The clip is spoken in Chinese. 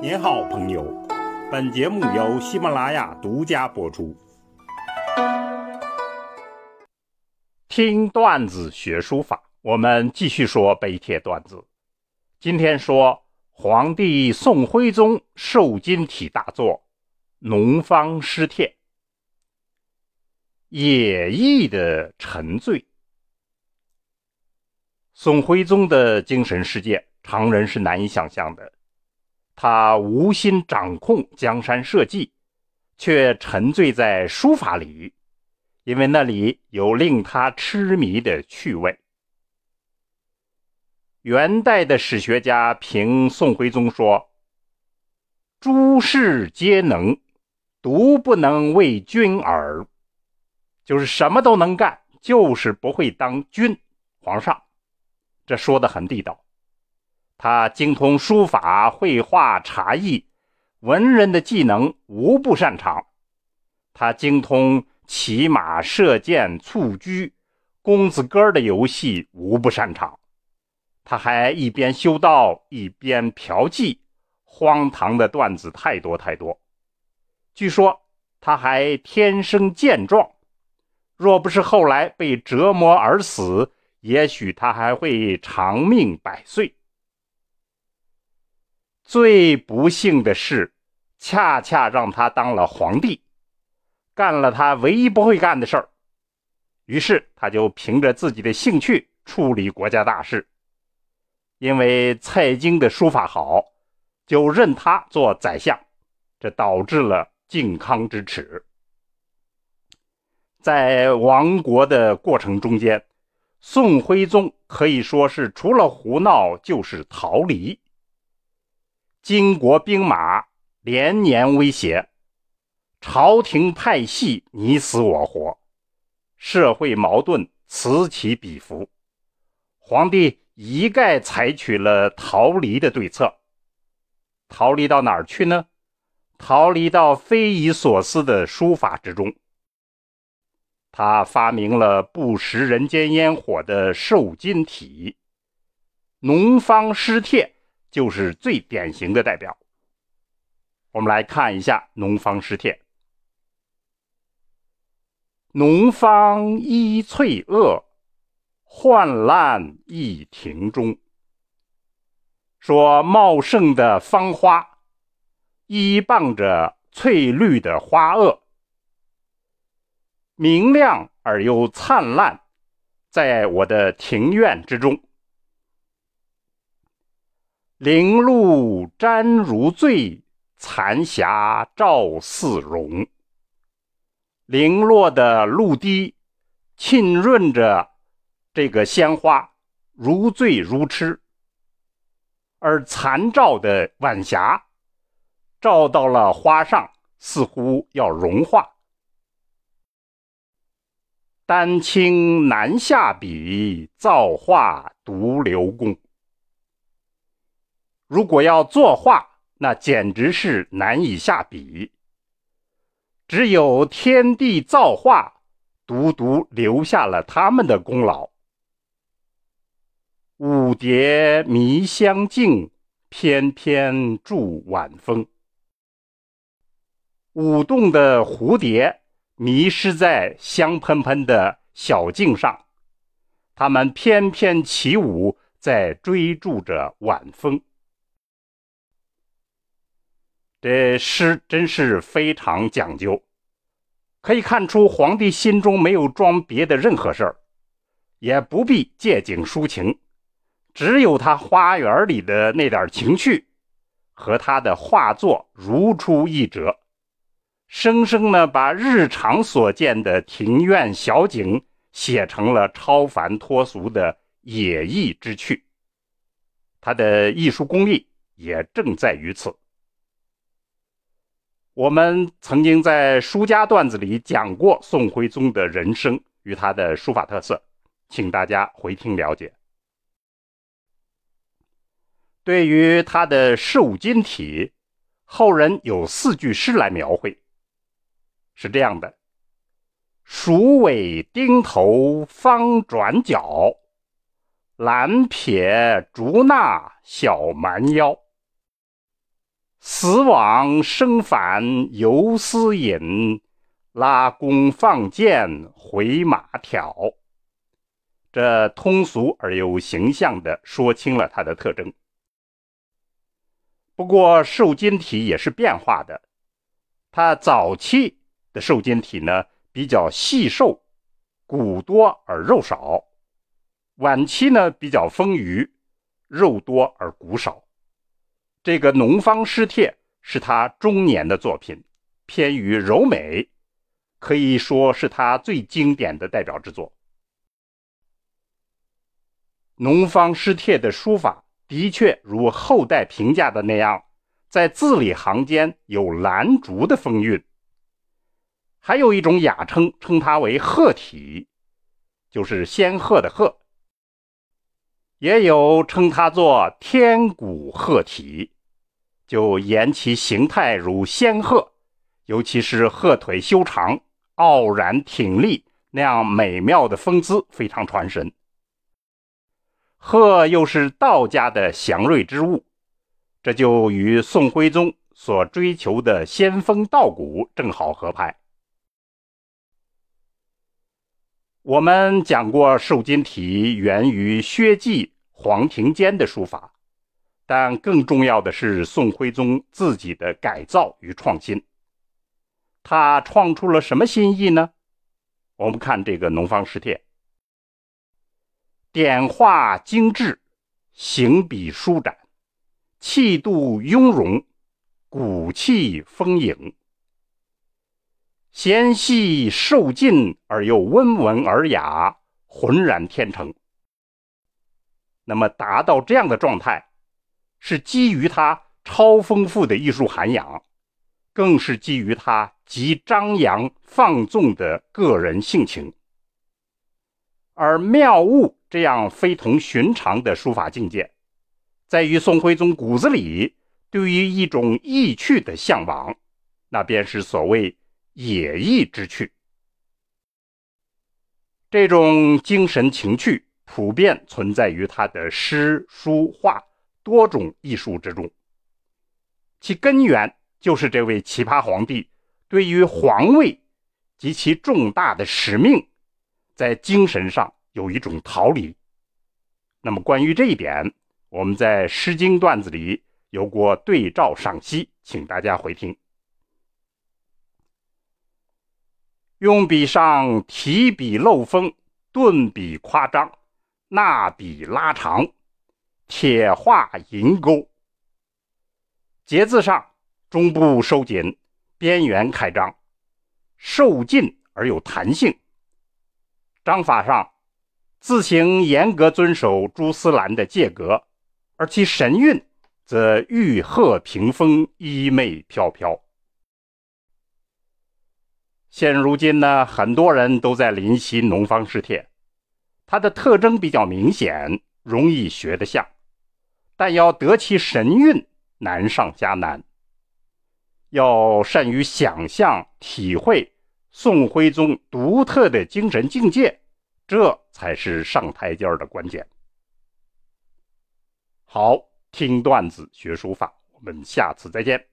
您好，朋友。本节目由喜马拉雅独家播出。听段子学书法，我们继续说碑帖段子。今天说皇帝宋徽宗瘦金体大作《农方诗帖》，野意的沉醉。宋徽宗的精神世界，常人是难以想象的。他无心掌控江山社稷，却沉醉在书法里，因为那里有令他痴迷的趣味。元代的史学家评宋徽宗说：“诸事皆能，独不能为君耳。”就是什么都能干，就是不会当君、皇上。这说的很地道。他精通书法、绘画、茶艺，文人的技能无不擅长。他精通骑马、射箭、蹴鞠，公子哥的游戏无不擅长。他还一边修道一边嫖妓，荒唐的段子太多太多。据说他还天生健壮，若不是后来被折磨而死，也许他还会长命百岁。最不幸的是，恰恰让他当了皇帝，干了他唯一不会干的事儿。于是他就凭着自己的兴趣处理国家大事。因为蔡京的书法好，就任他做宰相，这导致了靖康之耻。在亡国的过程中间，宋徽宗可以说是除了胡闹就是逃离。金国兵马连年威胁，朝廷派系你死我活，社会矛盾此起彼伏。皇帝一概采取了逃离的对策。逃离到哪儿去呢？逃离到匪夷所思的书法之中。他发明了不食人间烟火的瘦金体，农方诗帖。就是最典型的代表。我们来看一下《农方诗帖》：“农方依翠萼，焕烂一庭中。”说茂盛的芳花依傍着翠绿的花萼，明亮而又灿烂，在我的庭院之中。零露沾如醉，残霞照似荣。零落的露滴浸润着这个鲜花，如醉如痴；而残照的晚霞照到了花上，似乎要融化。丹青难下笔，造化独留功。如果要作画，那简直是难以下笔。只有天地造化，独独留下了他们的功劳。舞蝶迷香径，翩翩助晚风。舞动的蝴蝶迷失在香喷喷的小径上，它们翩翩起舞，在追逐着晚风。这诗真是非常讲究，可以看出皇帝心中没有装别的任何事儿，也不必借景抒情，只有他花园里的那点情趣，和他的画作如出一辙，生生呢把日常所见的庭院小景写成了超凡脱俗的野逸之趣，他的艺术功力也正在于此。我们曾经在书家段子里讲过宋徽宗的人生与他的书法特色，请大家回听了解。对于他的瘦金体，后人有四句诗来描绘，是这样的：“鼠尾钉头方转角，蓝撇竹捺小蛮腰。”死往生返游丝引，拉弓放箭回马挑。这通俗而又形象地说清了它的特征。不过瘦金体也是变化的，它早期的瘦金体呢比较细瘦，骨多而肉少；晚期呢比较丰腴，肉多而骨少。这个《农方诗帖》是他中年的作品，偏于柔美，可以说是他最经典的代表之作。《农方诗帖》的书法的确如后代评价的那样，在字里行间有兰竹的风韵。还有一种雅称，称它为鹤体，就是仙鹤的鹤；也有称它作天古鹤体。就言其形态如仙鹤，尤其是鹤腿修长、傲然挺立那样美妙的风姿，非常传神。鹤又是道家的祥瑞之物，这就与宋徽宗所追求的仙风道骨正好合拍。我们讲过，瘦金体源于薛稷、黄庭坚的书法。但更重要的是宋徽宗自己的改造与创新。他创出了什么新意呢？我们看这个《农方诗帖》，点画精致，行笔舒展，气度雍容，骨气丰盈，纤细瘦劲而又温文尔雅，浑然天成。那么达到这样的状态。是基于他超丰富的艺术涵养，更是基于他极张扬放纵的个人性情。而妙物这样非同寻常的书法境界，在于宋徽宗骨子里对于一种意趣的向往，那便是所谓野意之趣。这种精神情趣普遍存在于他的诗、书、画。多种艺术之中，其根源就是这位奇葩皇帝对于皇位及其重大的使命，在精神上有一种逃离。那么关于这一点，我们在《诗经》段子里有过对照赏析，请大家回听。用笔上提笔漏锋，顿笔夸张，捺笔拉长。铁画银钩，节字上中部收紧，边缘开张，瘦劲而有弹性。章法上，字形严格遵守朱思兰的界格，而其神韵则玉鹤屏风，衣袂飘飘。现如今呢，很多人都在临习《农方诗帖》，它的特征比较明显，容易学得像。但要得其神韵，难上加难。要善于想象、体会宋徽宗独特的精神境界，这才是上台阶的关键。好，听段子学书法，我们下次再见。